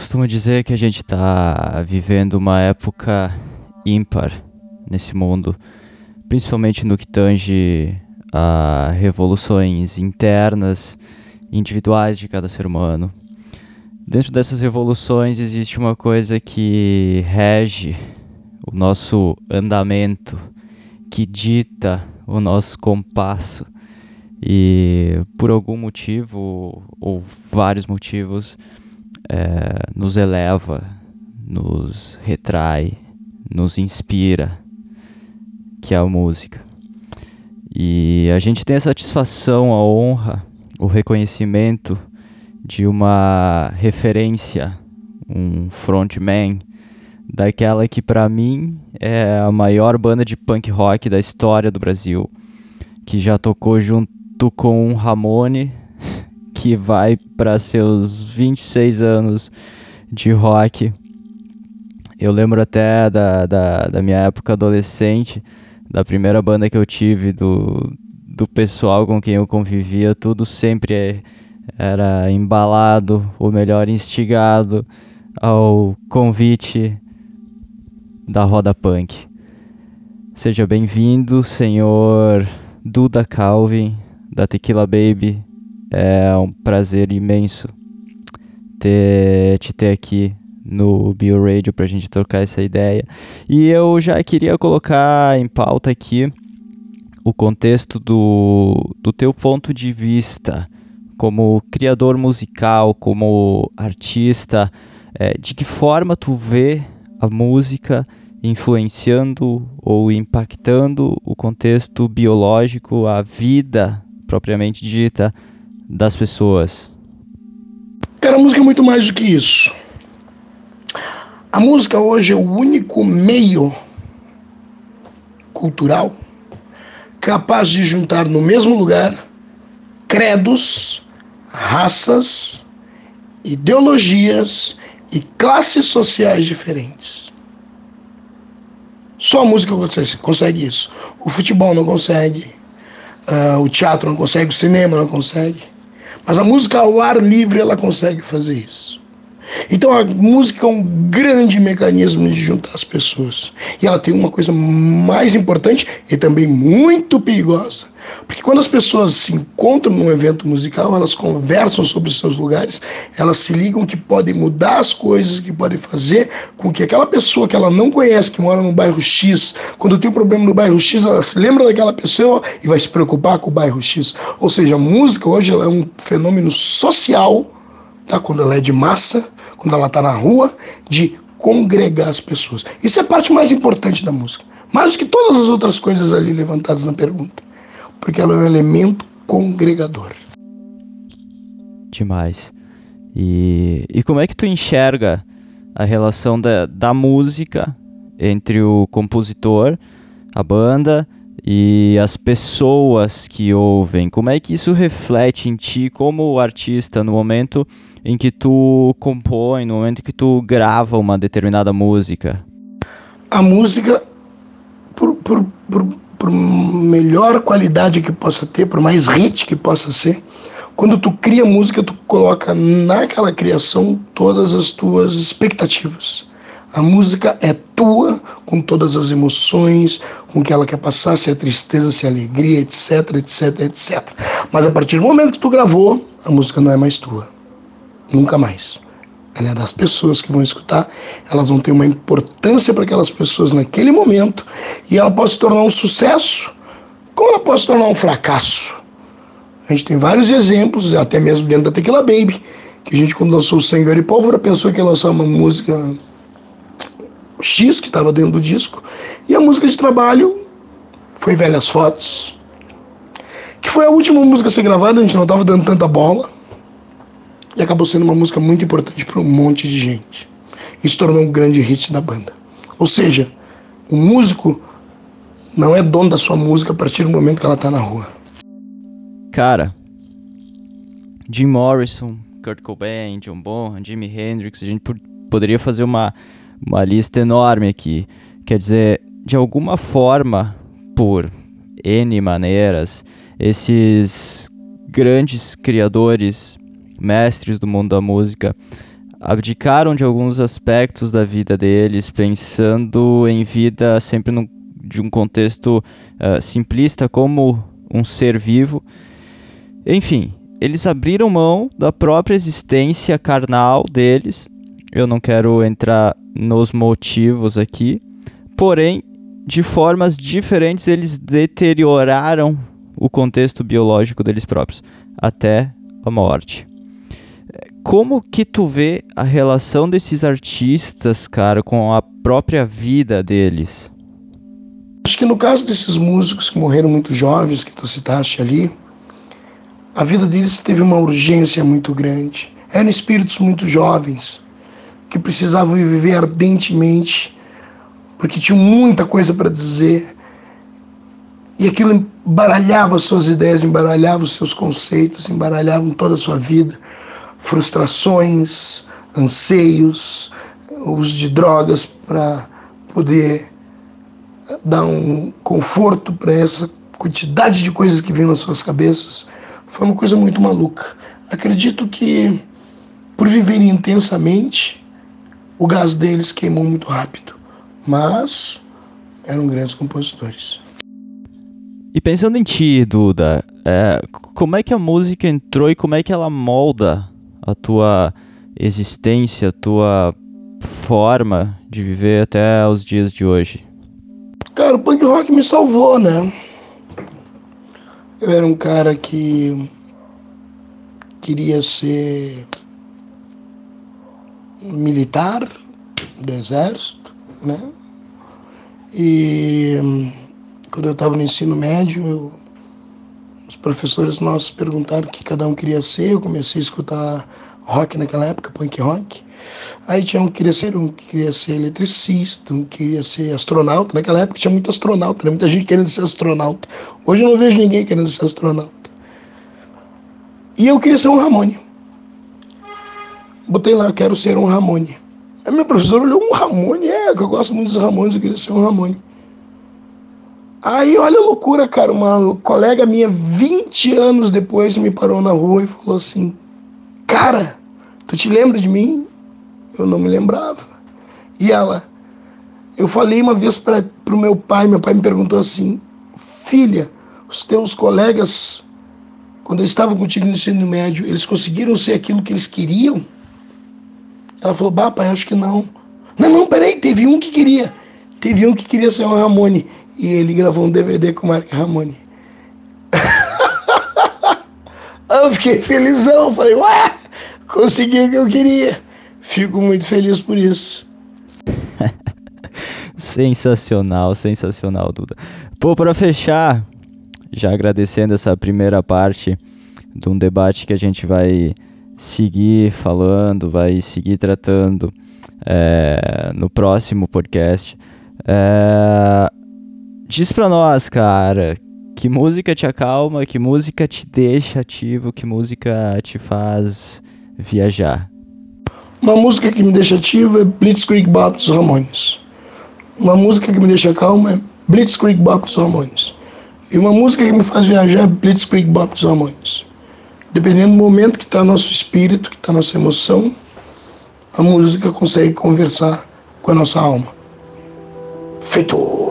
costumo dizer que a gente está vivendo uma época ímpar nesse mundo, principalmente no que tange a revoluções internas, individuais de cada ser humano. Dentro dessas revoluções existe uma coisa que rege o nosso andamento, que dita o nosso compasso e por algum motivo ou vários motivos é, nos eleva, nos retrai, nos inspira, que é a música. E a gente tem a satisfação, a honra, o reconhecimento de uma referência, um frontman daquela que para mim é a maior banda de punk rock da história do Brasil, que já tocou junto com Ramone, que vai para seus 26 anos de rock. Eu lembro até da, da, da minha época adolescente, da primeira banda que eu tive, do, do pessoal com quem eu convivia, tudo sempre era embalado, ou melhor, instigado ao convite da Roda Punk. Seja bem-vindo, senhor Duda Calvin, da Tequila Baby, é um prazer imenso ter, te ter aqui no Bio Radio para a gente trocar essa ideia. E eu já queria colocar em pauta aqui o contexto do, do teu ponto de vista como criador musical, como artista, é, de que forma tu vê a música influenciando ou impactando o contexto biológico, a vida propriamente dita das pessoas? Cara, a música é muito mais do que isso. A música hoje é o único meio cultural capaz de juntar no mesmo lugar credos, raças, ideologias e classes sociais diferentes. Só a música consegue isso. O futebol não consegue, uh, o teatro não consegue, o cinema não consegue. Mas a música ao ar livre ela consegue fazer isso. Então a música é um grande mecanismo de juntar as pessoas. E ela tem uma coisa mais importante e também muito perigosa. Porque quando as pessoas se encontram num evento musical, elas conversam sobre seus lugares, elas se ligam que podem mudar as coisas, que podem fazer com que aquela pessoa que ela não conhece, que mora no bairro X, quando tem um problema no bairro X, ela se lembra daquela pessoa e vai se preocupar com o bairro X. Ou seja, a música hoje é um fenômeno social, tá? quando ela é de massa, quando ela está na rua, de congregar as pessoas. Isso é a parte mais importante da música. Mais do que todas as outras coisas ali levantadas na pergunta. Porque ela é um elemento congregador. Demais. E, e como é que tu enxerga a relação da, da música entre o compositor, a banda e as pessoas que ouvem? Como é que isso reflete em ti como artista no momento em que tu compõe, no momento em que tu grava uma determinada música? A música, por, por, por, por melhor qualidade que possa ter, por mais hit que possa ser, quando tu cria música, tu coloca naquela criação todas as tuas expectativas. A música é tua, com todas as emoções, com o que ela quer passar, se é tristeza, se é alegria, etc, etc, etc. Mas a partir do momento que tu gravou, a música não é mais tua. Nunca mais. Ela é das pessoas que vão escutar, elas vão ter uma importância para aquelas pessoas naquele momento e ela pode se tornar um sucesso, como ela pode se tornar um fracasso. A gente tem vários exemplos, até mesmo dentro da Tequila Baby, que a gente, quando lançou o Senhor e Pólvora, pensou que ia lançar uma música X que estava dentro do disco, e a música de trabalho foi Velhas Fotos, que foi a última música a ser gravada, a gente não estava dando tanta bola e acabou sendo uma música muito importante para um monte de gente. Se tornou um grande hit da banda. Ou seja, o músico não é dono da sua música a partir do momento que ela está na rua. Cara, Jim Morrison, Kurt Cobain, John Bonham, Jimi Hendrix, a gente poderia fazer uma, uma lista enorme aqui. Quer dizer, de alguma forma, por N maneiras, esses grandes criadores mestres do mundo da música abdicaram de alguns aspectos da vida deles, pensando em vida sempre de um contexto uh, simplista como um ser vivo. Enfim, eles abriram mão da própria existência carnal deles. Eu não quero entrar nos motivos aqui, porém, de formas diferentes, eles deterioraram o contexto biológico deles próprios até a morte. Como que tu vê a relação desses artistas, cara, com a própria vida deles? Acho que no caso desses músicos que morreram muito jovens, que tu citaste ali, a vida deles teve uma urgência muito grande. Eram espíritos muito jovens, que precisavam viver ardentemente, porque tinham muita coisa para dizer. E aquilo embaralhava suas ideias, embaralhava os seus conceitos, embaralhava toda a sua vida frustrações, anseios, uso de drogas para poder dar um conforto para essa quantidade de coisas que vem nas suas cabeças. Foi uma coisa muito maluca. Acredito que, por viverem intensamente, o gás deles queimou muito rápido. Mas eram grandes compositores. E pensando em ti, Duda, é, como é que a música entrou e como é que ela molda a tua existência, a tua forma de viver até os dias de hoje? Cara, o punk rock me salvou, né? Eu era um cara que queria ser militar do exército, né? E quando eu estava no ensino médio, eu os professores nossos perguntaram o que cada um queria ser. Eu comecei a escutar rock naquela época, punk rock. Aí tinha um que queria ser, um que queria ser eletricista, um que queria ser astronauta. Naquela época tinha muito astronauta, né? muita gente querendo ser astronauta. Hoje eu não vejo ninguém querendo ser astronauta. E eu queria ser um Ramone. Botei lá, quero ser um Ramone. Aí minha professora olhou um Ramone, é, que eu gosto muito dos Ramones, eu queria ser um Ramone. Aí olha a loucura, cara. Uma colega minha, 20 anos depois, me parou na rua e falou assim: Cara, tu te lembra de mim? Eu não me lembrava. E ela, eu falei uma vez para o meu pai, meu pai me perguntou assim: Filha, os teus colegas, quando eles estavam contigo no ensino médio, eles conseguiram ser aquilo que eles queriam? Ela falou: Bah, pai, acho que não. Não, não, peraí, teve um que queria. Teve um que queria ser um Ramone e ele gravou um DVD com o Mark Ramone. eu fiquei felizão, falei, ué, consegui o que eu queria. Fico muito feliz por isso. sensacional, sensacional, Duda. Pô, para fechar, já agradecendo essa primeira parte de um debate que a gente vai seguir falando, vai seguir tratando é, no próximo podcast. É, Diz pra nós, cara, que música te acalma, que música te deixa ativo, que música te faz viajar? Uma música que me deixa ativo é Blitzkrieg Bop dos Ramones. Uma música que me deixa calma é Blitzkrieg Bop dos Ramones. E uma música que me faz viajar é Blitzkrieg Bop dos Ramones. Dependendo do momento que está nosso espírito, que está nossa emoção, a música consegue conversar com a nossa alma. Feito!